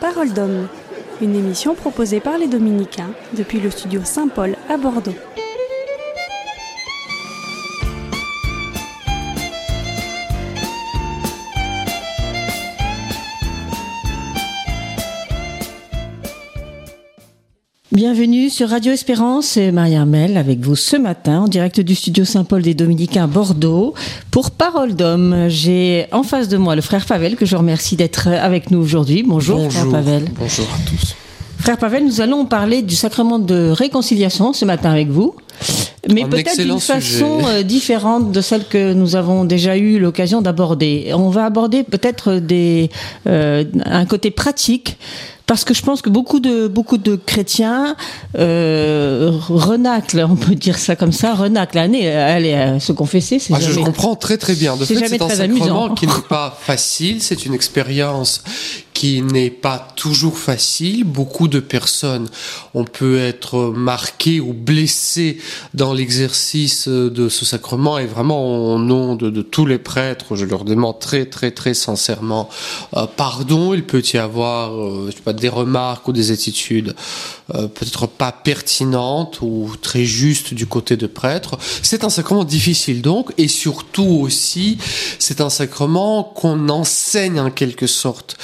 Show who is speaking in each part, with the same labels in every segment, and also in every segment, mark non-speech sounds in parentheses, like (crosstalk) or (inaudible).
Speaker 1: Parole d'homme, une émission proposée par les Dominicains depuis le studio Saint-Paul à Bordeaux.
Speaker 2: Bienvenue sur Radio Espérance, c'est Maria Mel avec vous ce matin en direct du studio Saint-Paul des Dominicains Bordeaux pour Parole d'homme. J'ai en face de moi le frère Pavel que je remercie d'être avec nous aujourd'hui. Bonjour, frère Pavel.
Speaker 3: Bonjour à tous.
Speaker 2: Frère Pavel, nous allons parler du sacrement de réconciliation ce matin avec vous, mais peut-être d'une façon euh, différente de celle que nous avons déjà eu l'occasion d'aborder. On va aborder peut-être des euh, un côté pratique parce que je pense que beaucoup de beaucoup de chrétiens euh, renaclent, on peut dire ça comme ça, renaclent l'année, aller à se confesser.
Speaker 3: Ah, je comprends très très bien. De fait, c'est un sacrement qui n'est pas facile. C'est une expérience qui n'est pas toujours facile. Beaucoup de personnes, on peut être marqué ou blessé dans l'exercice de ce sacrement et vraiment au nom de, tous les prêtres, je leur demande très très très sincèrement euh, pardon. Il peut y avoir, euh, pas, des remarques ou des attitudes euh, peut-être pas pertinentes ou très justes du côté de prêtre. C'est un sacrement difficile donc et surtout aussi c'est un sacrement qu'on enseigne en quelque sorte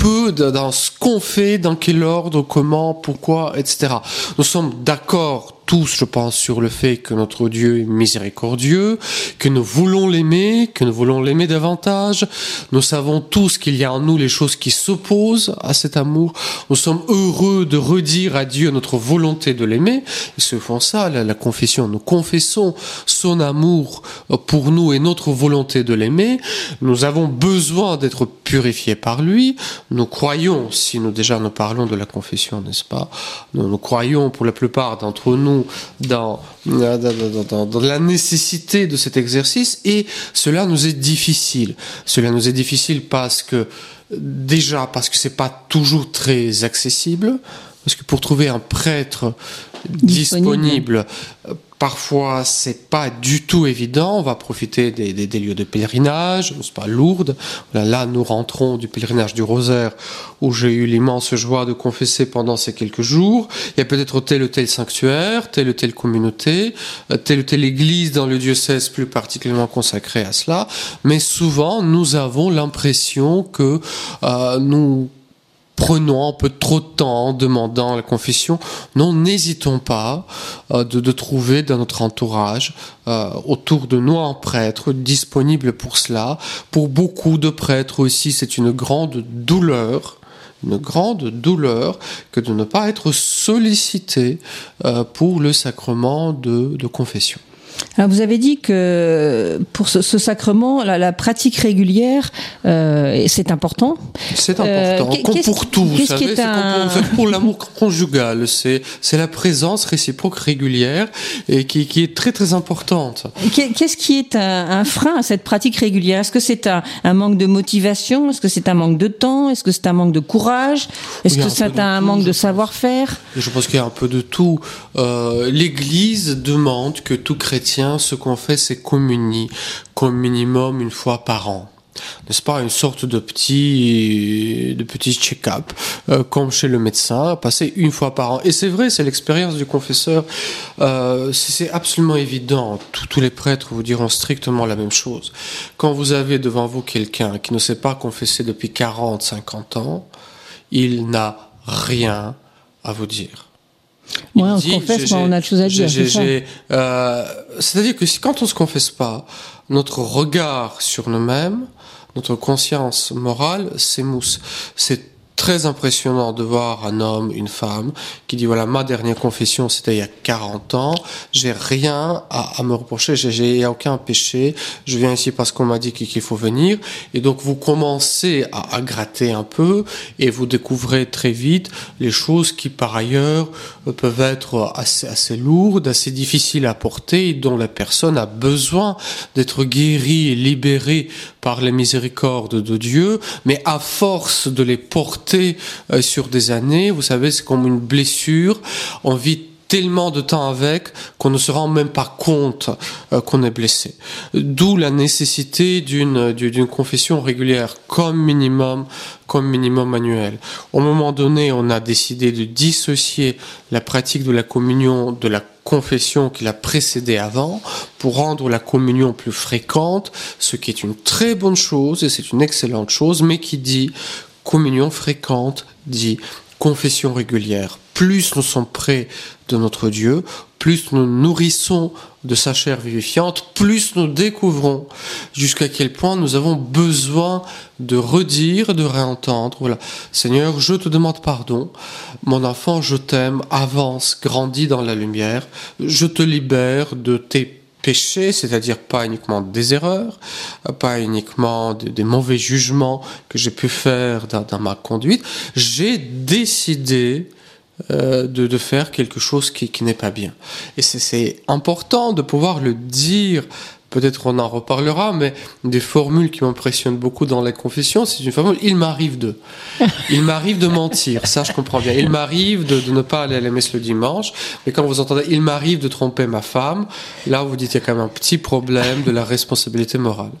Speaker 3: peu dans ce qu'on fait, dans quel ordre, comment, pourquoi, etc. Nous sommes d'accord tous, je pense, sur le fait que notre Dieu est miséricordieux, que nous voulons l'aimer, que nous voulons l'aimer davantage. Nous savons tous qu'il y a en nous les choses qui s'opposent à cet amour. Nous sommes heureux de redire à Dieu notre volonté de l'aimer. Et ce font ça, la, confession. Nous confessons son amour pour nous et notre volonté de l'aimer. Nous avons besoin d'être purifiés par lui. Nous croyons, si nous déjà nous parlons de la confession, n'est-ce pas? Nous croyons pour la plupart d'entre nous dans, dans, dans, la nécessité de cet exercice et cela nous est difficile. Cela nous est difficile parce que, déjà, parce que c'est pas toujours très accessible, parce que pour trouver un prêtre disponible, disponible Parfois, c'est pas du tout évident. On va profiter des, des, des lieux de pèlerinage, c'est pas Lourdes. Là, là, nous rentrons du pèlerinage du Rosaire, où j'ai eu l'immense joie de confesser pendant ces quelques jours. Il y a peut-être tel ou tel sanctuaire, telle ou telle communauté, euh, telle ou telle église dans le diocèse plus particulièrement consacrée à cela. Mais souvent, nous avons l'impression que euh, nous prenons un peu trop de temps en demandant la confession, non, n'hésitons pas euh, de, trouver dans notre entourage, euh, autour de nous, un prêtre disponible pour cela. Pour beaucoup de prêtres aussi, c'est une grande douleur une grande douleur que de ne pas être sollicité euh, pour le sacrement de confession.
Speaker 2: Alors vous avez dit que pour ce, ce sacrement, la, la, pratique régulière, euh, c'est important.
Speaker 3: C'est important, euh, comme pour tout, vous savez, c'est un... comme pour, pour l'amour conjugal, c'est la présence réciproque régulière et qui, qui est très très importante.
Speaker 2: Qu'est-ce qui est un, un, frein à cette pratique régulière? Est-ce que c'est un, un, manque de motivation? Est-ce que c'est un manque de temps? Est-ce que c'est un manque de courage? Est-ce que c'est un, un manque de savoir-faire?
Speaker 3: Je pense qu'il y a un peu de tout. Euh, L'Église demande que tout chrétien ce qu'on fait, c'est communier, comme minimum une fois par an n'est-ce pas, une sorte de petit, de petit check-up, euh, comme chez le médecin, passer une fois par an. Et c'est vrai, c'est l'expérience du confesseur. Euh, c'est absolument évident. Tous, tous les prêtres vous diront strictement la même chose. Quand vous avez devant vous quelqu'un qui ne sait pas confesser depuis 40, 50 ans, il n'a rien à vous dire.
Speaker 2: Ouais, on se confesse, on a de choses à dire.
Speaker 3: Euh, C'est-à-dire que si, quand on se confesse pas, notre regard sur nous-mêmes, notre conscience morale s'émousse. C'est très impressionnant de voir un homme, une femme, qui dit voilà, ma dernière confession, c'était il y a 40 ans, j'ai rien à, me reprocher, j'ai aucun péché, je viens ici parce qu'on m'a dit qu'il faut venir, et donc vous commencez à, à, gratter un peu, et vous découvrez très vite les choses qui, par ailleurs, peuvent être assez, assez lourdes, assez difficiles à porter, et dont la personne a besoin d'être guérie et libérée par les miséricordes de Dieu, mais à force de les porter euh, sur des années, vous savez, c'est comme une blessure, on vit tellement de temps avec qu'on ne se rend même pas compte euh, qu'on est blessé. D'où la nécessité d'une d'une confession régulière comme minimum comme minimum annuel. Au moment donné, on a décidé de dissocier la pratique de la communion de la confession qui l'a précédée avant pour rendre la communion plus fréquente, ce qui est une très bonne chose et c'est une excellente chose, mais qui dit communion fréquente dit confession régulière. Plus nous sommes près de notre Dieu, plus nous nourrissons de sa chair vivifiante, plus nous découvrons jusqu'à quel point nous avons besoin de redire, de réentendre. Voilà, Seigneur, je te demande pardon. Mon enfant, je t'aime, avance, grandis dans la lumière. Je te libère de tes péchés, c'est-à-dire pas uniquement des erreurs, pas uniquement des, mauvais jugements que j'ai pu faire dans ma conduite. J'ai décidé euh, de, de, faire quelque chose qui, qui n'est pas bien. Et c'est important de pouvoir le dire peut-être on en reparlera, mais des formules qui m'impressionnent beaucoup dans la confession, c'est une formule il m'arrive de. Il m'arrive de mentir, ça je comprends bien. Il m'arrive de, de, ne pas aller à la messe le dimanche, mais quand vous entendez il m'arrive de tromper ma femme, là vous dites il y a quand même un petit problème de la responsabilité morale.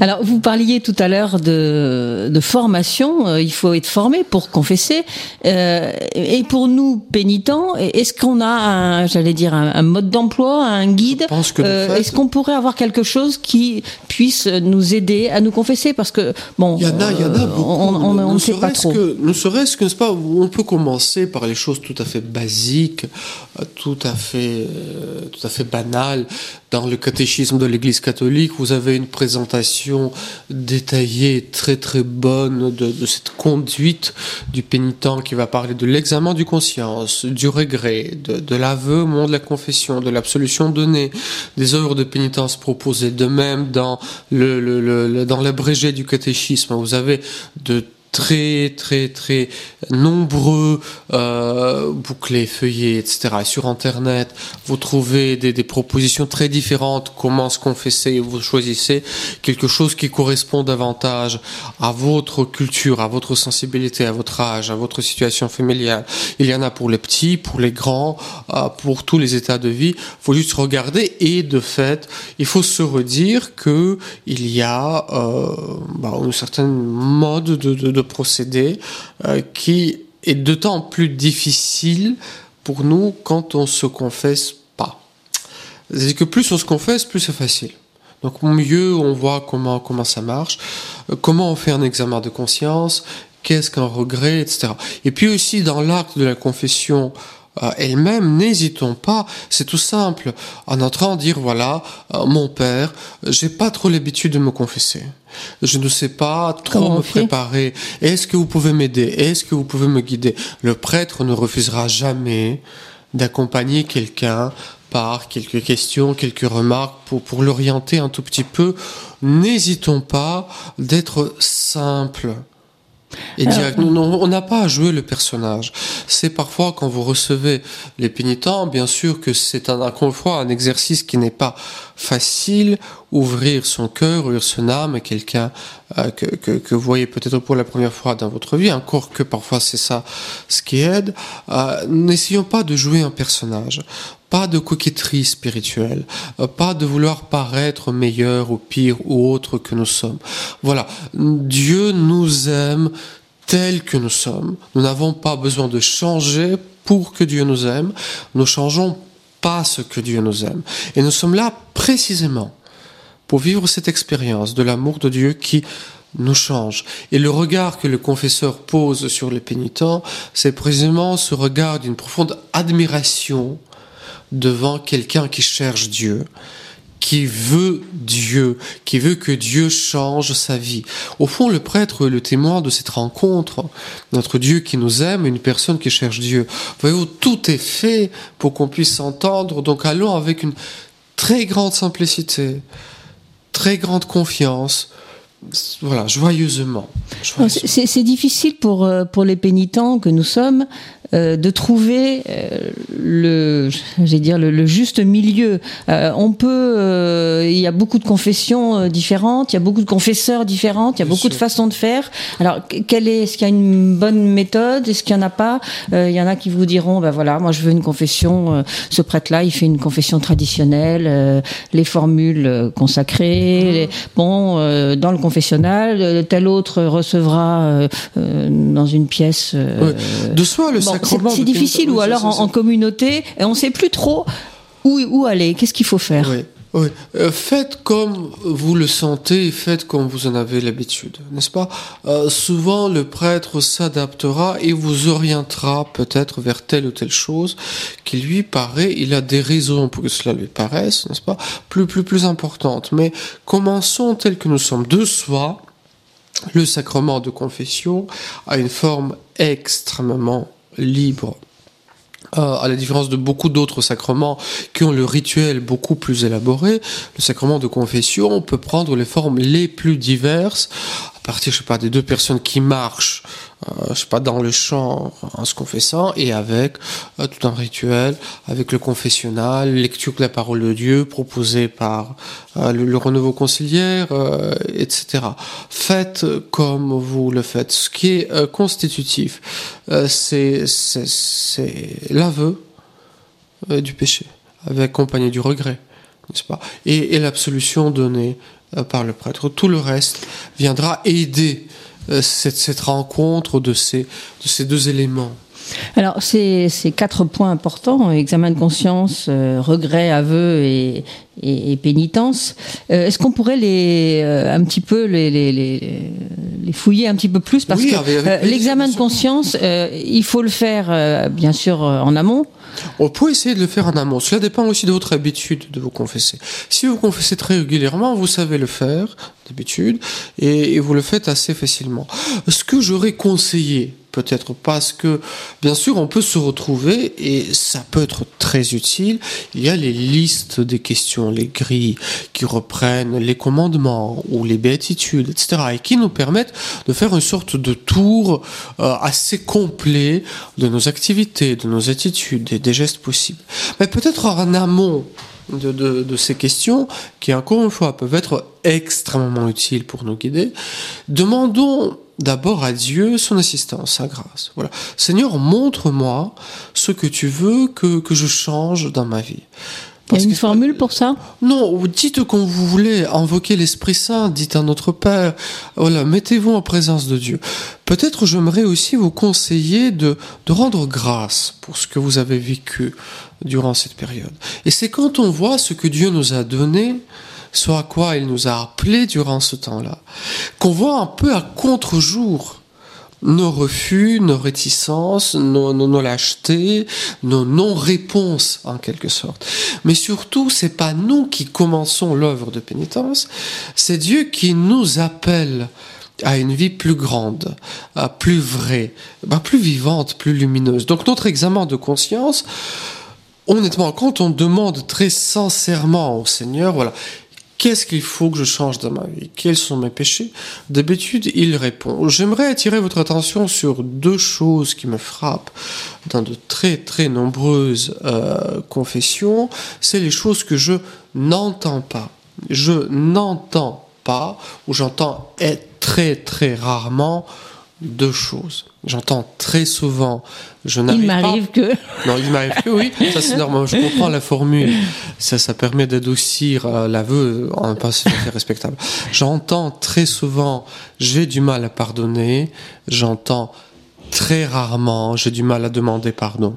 Speaker 2: Alors, vous parliez tout à l'heure de, de, formation. Euh, il faut être formé pour confesser. Euh, et pour nous pénitents, est-ce qu'on a, j'allais dire, un, mode d'emploi, un guide euh, Est-ce qu'on pourrait avoir quelque chose qui puisse nous aider à nous confesser Parce que bon,
Speaker 3: il y en a, il y en a beaucoup. On, ne sait pas trop. Que, ne serait-ce que, pas, on peut commencer par les choses tout à fait basiques, tout à fait, tout à fait banales. Dans le catéchisme de l'Église catholique, vous avez une présentation détaillée, très très bonne de, cette conduite du pénitent qui va parler de l'examen du conscience, du regret, de, l'aveu au moment de la confession, de l'absolution donnée, des œuvres de pénitence proposées. De même, dans le, l'abrégé du catéchisme, vous avez de très très très nombreux euh, bouclés, feuillets, etc. Et sur Internet, vous trouvez des, des, propositions très différentes. Comment se confesser Vous choisissez quelque chose qui correspond davantage à votre culture, à votre sensibilité, à votre âge, à votre situation familiale. Il y en a pour les petits, pour les grands, euh, pour tous les états de vie. Faut juste regarder et de fait, il faut se redire que il y a euh, bah, une certaine mode de, de, de procédé euh, qui est d'autant plus difficile pour nous quand on se confesse pas. C'est que plus on se confesse, plus c'est facile. Donc mieux on voit comment comment ça marche, euh, comment on fait un examen de conscience, qu'est-ce qu'un regret, etc. Et puis aussi dans l'acte de la confession elle-même, n'hésitons pas, c'est tout simple, en entrant dire voilà, euh, mon père, j'ai pas trop l'habitude de me confesser. Je ne sais pas trop me préparer. Est-ce que vous pouvez m'aider? Est-ce que vous pouvez me guider? Le prêtre ne refusera jamais d'accompagner quelqu'un par quelques questions, quelques remarques pour, pour l'orienter un tout petit peu. N'hésitons pas d'être simple et on n'a pas à jouer le personnage. C'est parfois quand vous recevez les pénitents, bien sûr que c'est un, fois un exercice qui n'est pas facile. Ouvrir son cœur, ouvrir son âme à quelqu'un euh, que, que, que, vous voyez peut-être pour la première fois dans votre vie, encore que parfois c'est ça ce qui aide. Euh, N'essayons pas de jouer un personnage pas de coquetterie spirituelle, euh, pas de vouloir paraître meilleur ou pire ou autre que nous sommes. Voilà, Dieu nous aime tel que nous sommes. Nous n'avons pas besoin de changer pour que Dieu nous aime. Nous changeons pas ce que Dieu nous aime. Et nous sommes là précisément pour vivre cette expérience de l'amour de Dieu qui nous change. Et le regard que le confesseur pose sur les pénitents, c'est précisément ce regard d'une profonde admiration devant quelqu'un qui cherche Dieu, qui veut Dieu, qui veut que Dieu change sa vie. Au fond, le prêtre est le témoin de cette rencontre. Notre Dieu qui nous aime, une personne qui cherche Dieu. Voyez-vous, tout est fait pour qu'on puisse s'entendre. Donc allons avec une très grande simplicité, très grande confiance, voilà, joyeusement.
Speaker 2: C'est difficile pour, euh, pour les pénitents que nous sommes de trouver le, j'ai dire le, juste milieu. on peut, il y a beaucoup de confessions différentes, il y a beaucoup de confesseurs différentes, il y a beaucoup de façons de faire. Alors, quelle est, est-ce qu'il y a une bonne méthode? Est-ce qu'il y en a pas? Il y en a qui vous diront, ben voilà, moi je veux une confession. ce prêtre-là, il fait une confession traditionnelle, les formules consacrées. bon, dans le confessionnal, tel autre recevra dans une pièce.
Speaker 3: De soi, le sacrement.
Speaker 2: C'est difficile, ou alors en, communauté, et on ne sait plus trop où, où aller, qu'est-ce qu'il faut faire?
Speaker 3: Oui. Euh, faites comme vous le sentez, faites comme vous en avez l'habitude, n'est-ce pas? Euh, Souvent, le prêtre s'adaptera et vous orientera peut-être vers telle ou telle chose qui lui paraît, il a des raisons pour que cela lui paraisse, n'est-ce pas? Plus, plus, plus importante. Mais commençons tel que nous sommes de soi. Le sacrement de confession a une forme extrêmement libre. Euh, à la différence de beaucoup d'autres sacrements qui ont le rituel beaucoup plus élaboré, le sacrement de confession peut prendre les formes les plus diverses partir, je sais pas, des deux personnes qui marchent, euh, je sais pas, dans le champ en se confessant et avec euh, tout un rituel, avec le confessionnal, lecture de la parole de Dieu proposée par euh, le, renouveau conciliaire, etc. Faites comme vous le faites. Ce qui est constitutif, c'est l'aveu du péché, avec accompagné du regret, pas, et, l'absolution donnée par le prêtre. Tout le reste viendra aider euh, cette, rencontre de ces deux éléments.
Speaker 2: Alors, ces, ces, quatre points importants, examen de conscience, euh, regret, aveu et, et, pénitence, est-ce qu'on pourrait les, un petit peu les, les, les, fouiller un petit peu plus? Parce que l'examen de conscience, il faut le faire, bien sûr, en amont.
Speaker 3: On peut essayer de le faire en amont. Cela dépend aussi de votre habitude de vous confesser. Si vous confessez très régulièrement, vous savez le faire d'habitude et, vous le faites assez facilement. Ce que j'aurais conseillé, peut-être parce que, bien sûr, on peut se retrouver et ça peut être très utile. Il y a les listes des questions, les grilles qui reprennent les commandements ou les béatitudes, etc. et qui nous permettent de faire une sorte de tour euh, assez complet de nos activités, de nos attitudes et des gestes possibles. Mais peut-être en amont de, de, ces questions qui, encore une fois, peuvent être extrêmement utiles pour nous guider, demandons d'abord à Dieu son assistance, sa grâce. Voilà. Seigneur, montre-moi ce que tu veux que, que je change dans ma vie.
Speaker 2: Il y a une formule pour ça?
Speaker 3: Non, dites quand vous voulez, invoquer l'Esprit Saint, dites à notre Père, voilà, mettez-vous en présence de Dieu. Peut-être j'aimerais aussi vous conseiller de, de rendre grâce pour ce que vous avez vécu durant cette période. Et c'est quand on voit ce que Dieu nous a donné, soit à quoi il nous a appelé durant ce temps-là, qu'on voit un peu à contre-jour nos refus, nos réticences, nos, nos, lâchetés, nos non-réponses en quelque sorte. Mais surtout, c'est pas nous qui commençons l'œuvre de pénitence, c'est Dieu qui nous appelle à une vie plus grande, plus vraie, bah, plus vivante, plus lumineuse. Donc notre examen de conscience, honnêtement, quand on demande très sincèrement au Seigneur, voilà, Qu'est-ce qu'il faut que je change dans ma vie? Quels sont mes péchés? D'habitude, il répond. J'aimerais attirer votre attention sur deux choses qui me frappent dans de très très nombreuses euh, confessions. C'est les choses que je n'entends pas. Je n'entends pas, ou j'entends très très rarement deux choses. J'entends très souvent, je n'arrive
Speaker 2: Il m'arrive que.
Speaker 3: Non, il m'arrive que oui. Ça c'est normal. Je comprends la formule. Ça, ça permet d'adoucir euh, l'aveu en un passé respectable. J'entends très souvent, j'ai du mal à pardonner. J'entends très rarement, j'ai du mal à demander pardon.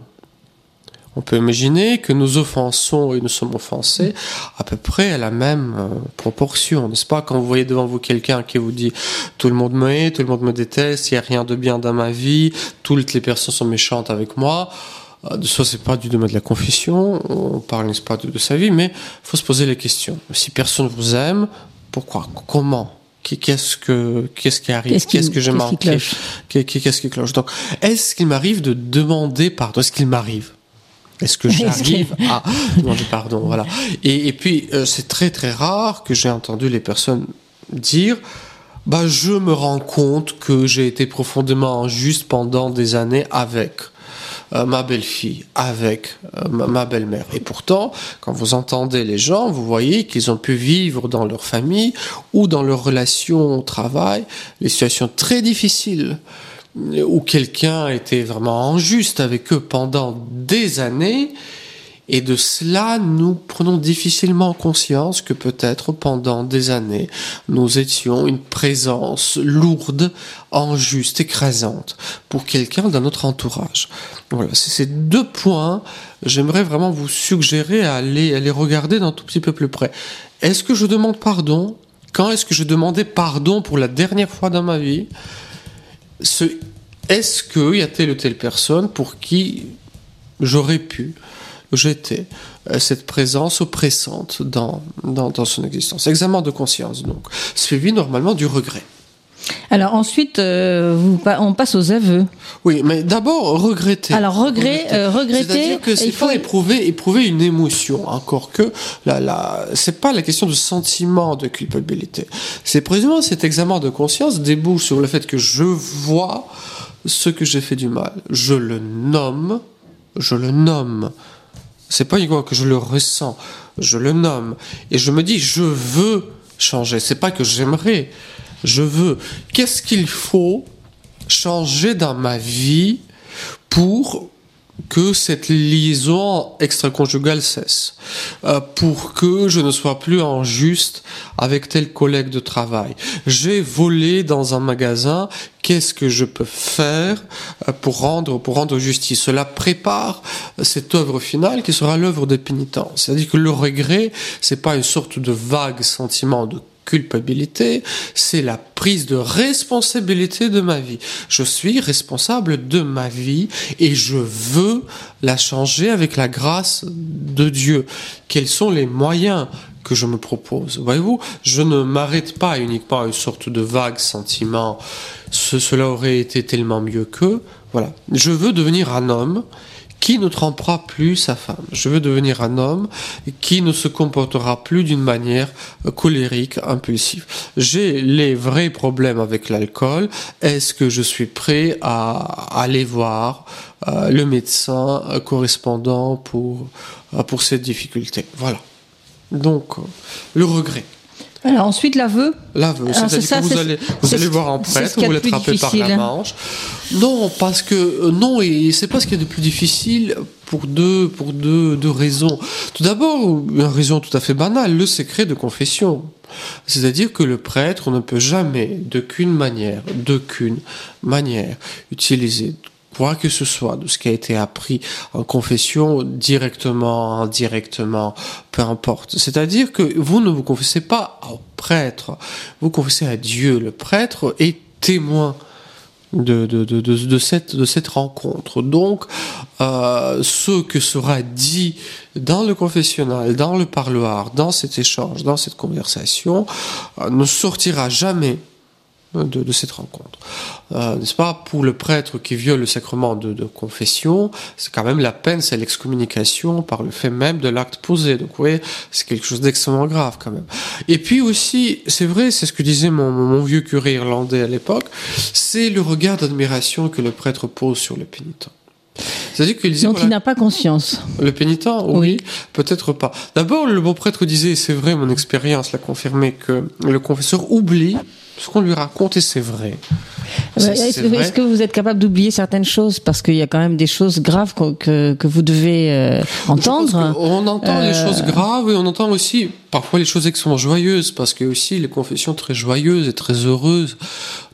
Speaker 3: On peut imaginer que nous offensons et nous sommes offensés à peu près à la même euh, proportion, n'est-ce pas? Quand vous voyez devant vous quelqu'un qui vous dit tout le monde me hait, tout le monde me déteste, il n'y a rien de bien dans ma vie, toutes les personnes sont méchantes avec moi, euh, de soi c'est pas du domaine de la confession, on parle n'est-ce pas de, sa vie, mais faut se poser les questions. Si personne vous aime, pourquoi? Comment? Qu'est-ce que qu'est-ce qui arrive? Qu'est-ce que j'ai manqué Qu'est-ce qui cloche? Donc, est-ce qu'il m'arrive de demander pardon? Est-ce qu'il m'arrive? Est-ce que j'arrive (laughs) à demander pardon Voilà. Et, et puis, euh, c'est très très rare que j'ai entendu les personnes dire bah, je me rends compte que j'ai été profondément injuste pendant des années avec. euh, ma belle-fille avec euh, ma, belle-mère. Et pourtant, quand vous entendez les gens, vous voyez qu'ils ont pu vivre dans leur famille ou dans leur relation au travail les situations très difficiles où quelqu'un était vraiment injuste avec eux pendant des années et de cela, nous prenons difficilement conscience que peut-être pendant des années, nous étions une présence lourde, injuste, écrasante pour quelqu'un dans notre entourage. Voilà, c'est ces deux points, j'aimerais vraiment vous suggérer à aller, à les regarder d'un tout petit peu plus près. Est-ce que je demande pardon? Quand est-ce que je demandais pardon pour la dernière fois dans ma vie? Est-ce qu'il y a telle ou telle personne pour qui j'aurais pu jeter euh, cette présence oppressante dans, dans, dans, son existence? Examen de conscience, donc, suivi normalement du regret.
Speaker 2: Alors ensuite, euh, vous, on passe aux aveux.
Speaker 3: Oui, mais d'abord regretter.
Speaker 2: Alors regret, euh, regretter.
Speaker 3: C'est-à-dire que c'est faut... pas éprouver, éprouver une émotion. Encore que la, la, c'est pas la question de sentiment de culpabilité. C'est précisément cet examen de conscience débouche sur le fait que je vois ce que j'ai fait du mal. Je le nomme, je le nomme. C'est pas uniquement que je le ressens, je le nomme et je me dis je veux changer. C'est pas que j'aimerais, je veux. Qu'est-ce qu'il faut changer dans ma vie pour que cette liaison extra-conjugale cesse, euh, pour que je ne sois plus en juste avec tel collègue de travail? J'ai volé dans un magasin, qu'est-ce que je peux faire euh, pour rendre, pour rendre justice? Cela prépare cette œuvre finale qui sera l'œuvre des pénitents. C'est-à-dire que le regret, c'est pas une sorte de vague sentiment de culpabilité, c'est la prise de responsabilité de ma vie. Je suis responsable de ma vie et je veux la changer avec la grâce de Dieu. Quels sont les moyens que je me propose? Voyez-vous, je ne m'arrête pas uniquement à une sorte de vague sentiment, cela aurait été tellement mieux que, voilà. Je veux devenir un homme qui ne trompera plus sa femme. Je veux devenir un homme qui ne se comportera plus d'une manière colérique, impulsive. J'ai les vrais problèmes avec l'alcool. Est-ce que je suis prêt à aller voir euh, le médecin correspondant pour, euh, pour cette difficulté? Voilà. Donc, euh, le regret.
Speaker 2: Alors ensuite l'aveu.
Speaker 3: L'aveu, c'est-à-dire que vous allez, vous allez voir un prêtre, vous l'attrapez par la manche. Non, parce que euh, non, et c'est pas ce qu'il y a de plus difficile pour deux, pour deux, deux raisons. Tout d'abord, une raison tout à fait banale, le secret de confession. C'est-à-dire que le prêtre ne peut jamais, d'aucune manière, d'aucune manière, utiliser quoi que ce soit de ce qui a été appris en confession, directement, indirectement, peu importe. C'est-à-dire que vous ne vous confessez pas au prêtre, vous confessez à Dieu. Le prêtre est témoin de, de, de, de, cette, de cette rencontre. Donc, euh, ce que sera dit dans le confessionnal, dans le parloir, dans cet échange, dans cette conversation, euh, ne sortira jamais de, cette rencontre. Euh, n'est-ce pas Pour le prêtre qui viole le sacrement de, confession, c'est quand même la peine, c'est l'excommunication par le fait même de l'acte posé. Donc vous voyez, c'est quelque chose d'extrêmement grave quand même. Et puis aussi, c'est vrai, c'est ce que disait mon, mon vieux curé irlandais à l'époque, c'est le regard d'admiration que le prêtre pose sur le pénitent.
Speaker 2: C'est-à-dire qu'il disait, Donc il n'a pas conscience.
Speaker 3: Le pénitent, oui, peut-être pas. D'abord, le bon prêtre disait, c'est vrai, mon expérience l'a confirmé, que le confesseur oublie ce qu'on lui raconte et c'est vrai.
Speaker 2: Est-ce que, vous êtes capable d'oublier certaines choses parce qu'il y a quand même des choses graves que, que, vous devez euh, entendre
Speaker 3: On entend les euh, choses graves et on entend aussi parfois les choses extrêmement joyeuses parce qu'il y a aussi les confessions très joyeuses et très heureuses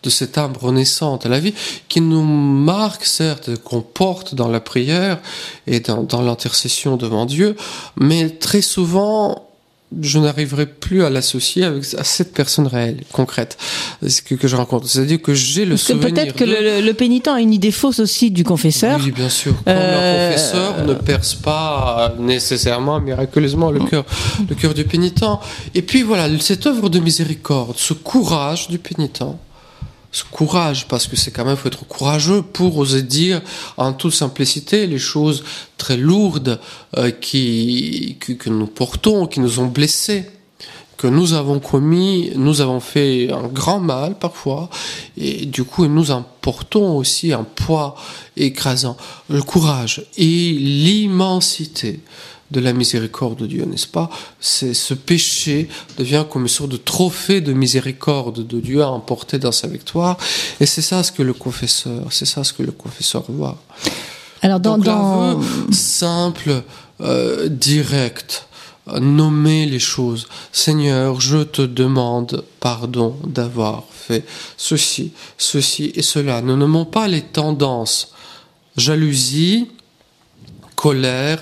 Speaker 3: de cette âme renaissante à la vie qui nous marque certes, qu'on porte dans la prière et dans, dans l'intercession devant Dieu, mais très souvent je n'arriverai plus à l'associer avec à cette personne réelle, concrète, que, que je rencontre. C'est-à-dire que j'ai le souvenir.
Speaker 2: Peut-être que le, pénitent a une idée fausse aussi du confesseur.
Speaker 3: Oui, bien sûr. Comme euh... confesseur ne perce pas nécessairement, miraculeusement, le cœur, le cœur du pénitent. Et puis voilà, cette œuvre de miséricorde, ce courage du pénitent courage, parce que c'est quand même, faut être courageux pour oser dire en toute simplicité les choses très lourdes euh, qui, que, nous portons, qui nous ont blessés, que nous avons commis, nous avons fait un grand mal parfois, et du coup nous emportons aussi un poids écrasant. Le courage et l'immensité de la miséricorde de Dieu, n'est-ce pas? C'est ce péché devient comme une sorte de trophée de miséricorde de Dieu à emporter dans sa victoire, et c'est ça ce que le confesseur, c'est ça ce que le confesseur voit. Alors dans, Donc, dans... simple, euh, direct, nommer les choses. Seigneur, je te demande pardon d'avoir fait ceci, ceci et cela. Ne nommons pas les tendances. Jalousie, colère,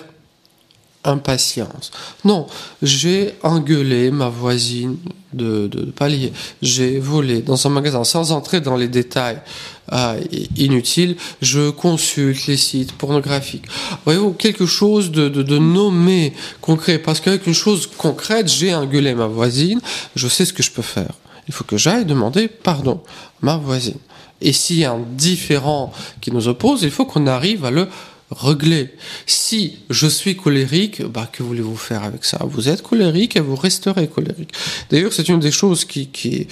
Speaker 3: impatience. Non, j'ai engueulé ma voisine de, palier. J'ai volé dans un magasin sans entrer dans les détails euh, inutiles. Je consulte les sites pornographiques. Voyez-vous, quelque chose de, de, de nommé, concret. Parce qu'avec une chose concrète, j'ai engueulé ma voisine. Je sais ce que je peux faire. Il faut que j'aille demander pardon à ma voisine. Et s'il y a un différent qui nous oppose, il faut qu'on arrive à le régler. Si je suis colérique, bah, que voulez-vous faire avec ça? Vous êtes colérique et vous resterez colérique. D'ailleurs, c'est une des choses qui, qui,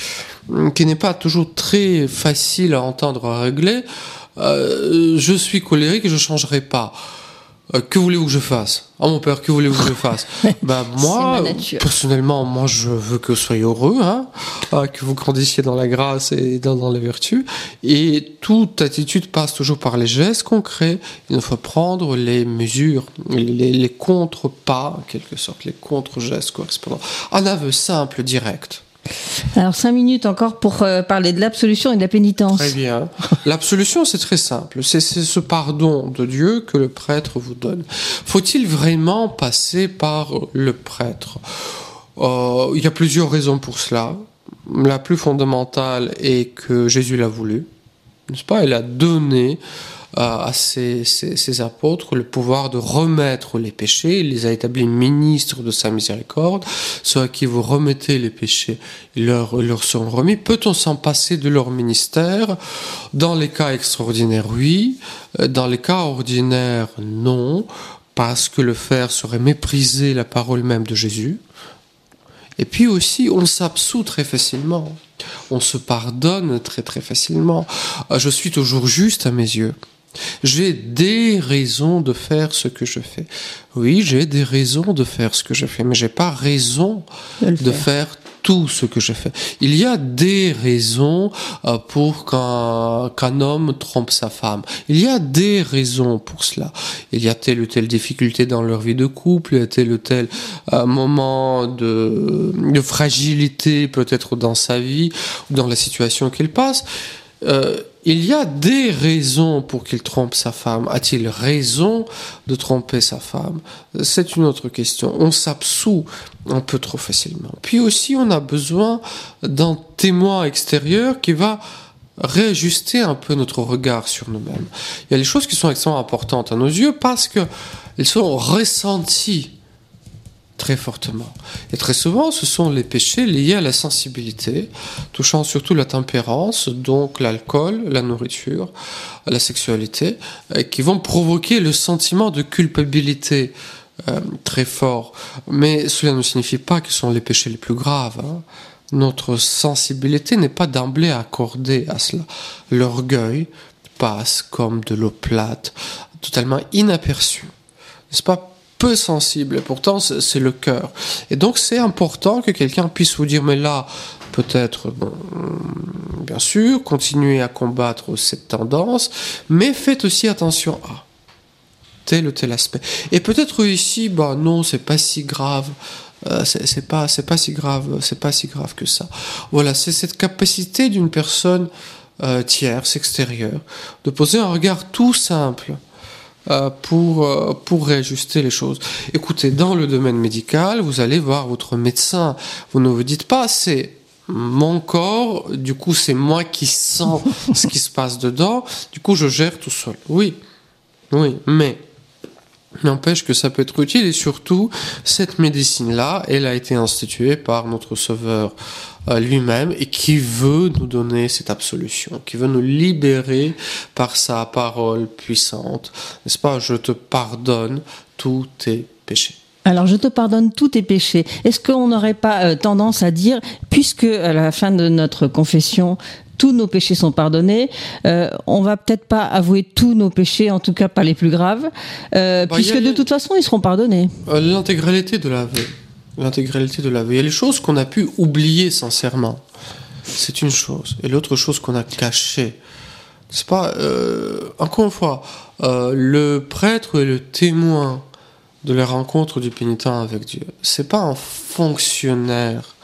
Speaker 3: qui n'est pas toujours très facile à entendre à régler. Euh, je suis colérique et je changerai pas. Euh, que voulez-vous que je fasse? Oh mon père, que voulez-vous que je fasse? (laughs) Bah moi, personnellement, moi je veux que vous soyez heureux, hein, euh, que vous grandissiez dans la grâce et dans, dans la vertu. Et toute attitude passe toujours par les gestes concrets. Il faut prendre les mesures, les, les contre-pas, en quelque sorte, les contre-gestes correspondants. Un aveu simple, direct.
Speaker 2: Alors cinq minutes encore pour euh, parler de l'absolution et de la pénitence.
Speaker 3: Très bien. L'absolution, c'est très simple. C'est ce pardon de Dieu que le prêtre vous donne. Faut-il vraiment passer par le prêtre? Euh, Il y a plusieurs raisons pour cela. La plus fondamentale est que Jésus l'a voulu. N'est-ce pas? Il a donné à ses, apôtres le pouvoir de remettre les péchés. Il les a établis ministres de sa miséricorde. Ceux à qui vous remettez les péchés, ils leur, leur seront remis. Peut-on s'en passer de leur ministère? Dans les cas extraordinaires, oui. Dans les cas ordinaires, non. Parce que le faire serait mépriser la parole même de Jésus. Et puis aussi, on s'absout très facilement. On se pardonne très très facilement. Je suis toujours juste à mes yeux. J'ai des raisons de faire ce que je fais. Oui, j'ai des raisons de faire ce que je fais, mais j'ai pas raison de, faire. tout ce que je fais. Il y a des raisons euh, pour qu'un homme trompe sa femme. Il y a des raisons pour cela. Il y a telle ou telle difficulté dans leur vie de couple, il y a tel ou tel euh, moment de, de fragilité peut-être dans sa vie ou dans la situation qu'il passe. Euh, il y a des raisons pour qu'il trompe sa femme. A-t-il raison de tromper sa femme? C'est une autre question. On s'absout un peu trop facilement. Puis aussi, on a besoin d'un témoin extérieur qui va réajuster un peu notre regard sur nous-mêmes. Il y a des choses qui sont extrêmement importantes à nos yeux parce qu'elles sont ressenties très fortement. Et très souvent, ce sont les péchés liés à la sensibilité, touchant surtout la tempérance, donc l'alcool, la nourriture, la sexualité, qui vont provoquer le sentiment de culpabilité euh, très fort. Mais cela ne signifie pas que ce sont les péchés les plus graves. Hein. Notre sensibilité n'est pas d'emblée accordée à cela. L'orgueil passe comme de l'eau plate, totalement inaperçu. N'est-ce pas? Peu sensible, pourtant c'est le cœur. Et donc c'est important que quelqu'un puisse vous dire, mais là, peut-être, bon, bien sûr, continuez à combattre cette tendance, mais faites aussi attention à tel ou tel aspect. Et peut-être ici, bah non, c'est pas si grave. Euh, c'est pas c'est pas si grave c'est pas si grave que ça voilà c'est cette capacité d'une personne euh, tierce extérieure de poser un regard tout simple pour, euh, pour réajuster les choses. Écoutez, dans le domaine médical, vous allez voir votre médecin. Vous ne vous dites pas, c'est mon corps, du coup c'est moi qui sens (laughs) ce qui se passe dedans, du coup je gère tout seul. Oui, oui, mais N'empêche que ça peut être utile et surtout, cette médecine-là, elle a été instituée par notre Sauveur euh, lui-même et qui veut nous donner cette absolution, qui veut nous libérer par sa parole puissante. N'est-ce pas? Je te pardonne tous tes péchés.
Speaker 2: Alors je te pardonne tous tes péchés. Est-ce qu'on n'aurait pas euh, tendance à dire, puisque à la fin de notre confession, tous nos péchés sont pardonnés. Euh, on va peut-être pas avouer tous nos péchés, en tout cas pas les plus graves, euh, bah, puisque de toute façon ils seront pardonnés.
Speaker 3: Euh, l'intégralité de l'aveu, l'intégralité de l'aveu. Il y a les choses qu'on a pu oublier sincèrement. C'est une chose, et l'autre chose qu'on a cachée. C'est pas encore une fois le prêtre est le témoin de la rencontre du pénitent avec Dieu. C'est pas un fonctionnaire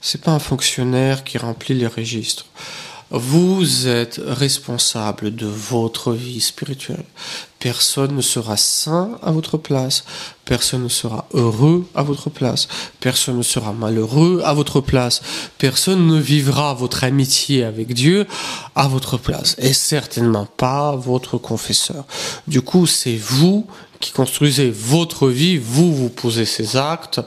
Speaker 3: c'est pas un fonctionnaire qui remplit les registres. Vous êtes responsable de votre vie spirituelle. Personne ne sera saint à votre place. Personne ne sera heureux à votre place. Personne ne sera malheureux à votre place. Personne ne vivra votre amitié avec Dieu à votre place. Et certainement pas votre confesseur. Du coup, c'est vous qui construisez votre vie. Vous, vous posez ces actes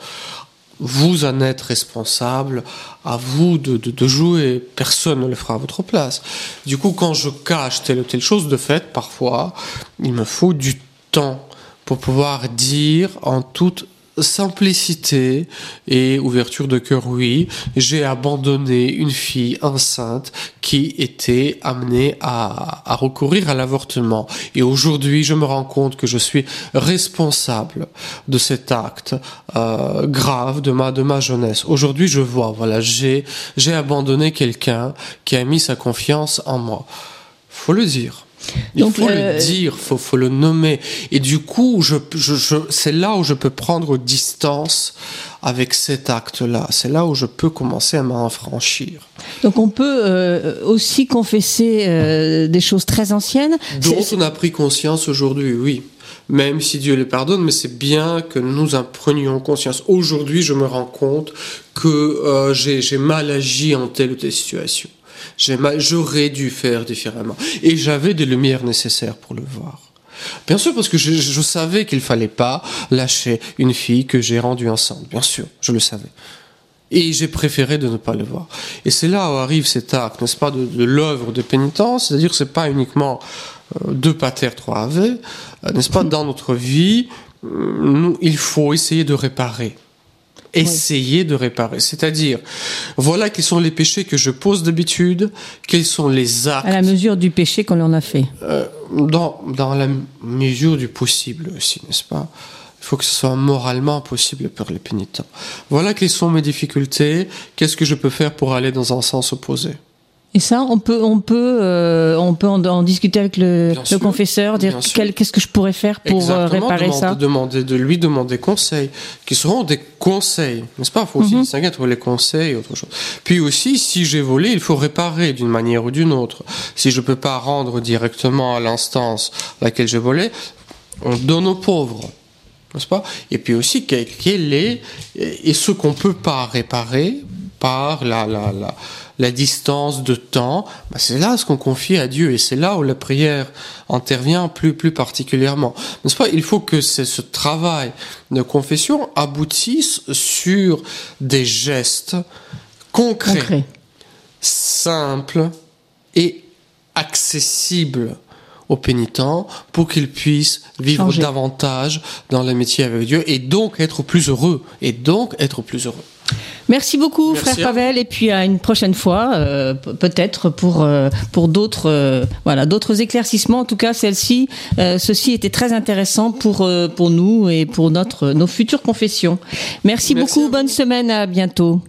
Speaker 3: vous en êtes responsable, à vous de, de, jouer, personne ne le fera à votre place. Du coup, quand je cache telle ou telle chose, de fait, parfois, il me faut du temps pour pouvoir dire en toute simplicité et ouverture de cœur, oui, j'ai abandonné une fille enceinte qui était amenée à, à recourir à l'avortement. Et aujourd'hui, je me rends compte que je suis responsable de cet acte euh, grave de ma de ma jeunesse. Aujourd'hui, je vois, voilà, j'ai j'ai abandonné quelqu'un qui a mis sa confiance en moi. Faut le dire. Il faut le euh, dire, faut, faut le nommer. Et du coup, je, je, c'est là où je peux prendre distance avec cet acte-là. C'est là où je peux commencer à m'en franchir.
Speaker 2: Donc on peut euh, aussi confesser euh, des choses très anciennes.
Speaker 3: Dont on a pris conscience aujourd'hui, oui. Même si Dieu les pardonne, mais c'est bien que nous en prenions conscience. Aujourd'hui, je me rends compte que j'ai mal agi en telle ou telle situation. J'aurais dû faire différemment. Et j'avais des lumières nécessaires pour le voir. Bien sûr, parce que je, savais qu'il fallait pas lâcher une fille que j'ai rendue enceinte. Bien sûr, je le savais. Et j'ai préféré de ne pas le voir. Et c'est là où arrive cet acte, n'est-ce pas, de, l'œuvre de pénitence. C'est-à-dire c'est pas uniquement euh, deux pater, trois ave, euh, n'est-ce pas, dans notre vie, nous, il faut essayer de réparer essayer de réparer. C'est-à-dire, voilà quels sont les péchés que je pose d'habitude, quels sont les actes.
Speaker 2: À la mesure du péché qu'on en a fait.
Speaker 3: Euh, dans, dans la mesure du possible aussi, n'est-ce pas? Il faut que ce soit moralement possible pour les pénitents. Voilà quelles sont mes difficultés, qu'est-ce que je peux faire pour aller dans un sens opposé?
Speaker 2: Et ça, on peut, on peut, euh, on peut en, discuter avec le, le confesseur, dire qu'est-ce que je pourrais faire pour euh, réparer ça.
Speaker 3: Demander, de lui demander conseil, qui seront des conseils, n'est-ce pas? Il faut aussi mhm. distinguer entre les conseils et autre chose. Puis aussi, si j'ai volé, il faut réparer d'une manière ou d'une autre. Si je peux pas rendre directement à l'instance laquelle j'ai volé, on donne aux pauvres n'est-ce pas? Et puis aussi, quel est et ce qu'on peut pas réparer par la, la, la, la distance de temps, bah c'est là ce qu'on confie à Dieu et c'est là où la prière intervient plus, plus particulièrement. N'est-ce pas? Il faut que ce travail de confession aboutisse sur des gestes concrets, simples et accessibles aux pénitents pour qu'ils puissent vivre davantage dans l'amitié avec Dieu et donc être plus heureux et donc être plus heureux.
Speaker 2: Merci beaucoup, frère Pavel, et puis à une prochaine fois, euh, peut-être pour euh, pour d'autres euh, voilà d'autres éclaircissements. En tout cas, celle-ci, ceci était très intéressant pour pour nous et pour notre nos futures confessions. Merci, beaucoup, bonne semaine, à bientôt.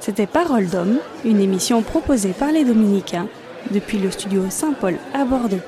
Speaker 1: C'était Parole d'homme, une émission proposée par les Dominicains depuis le studio Saint-Paul à Bordeaux.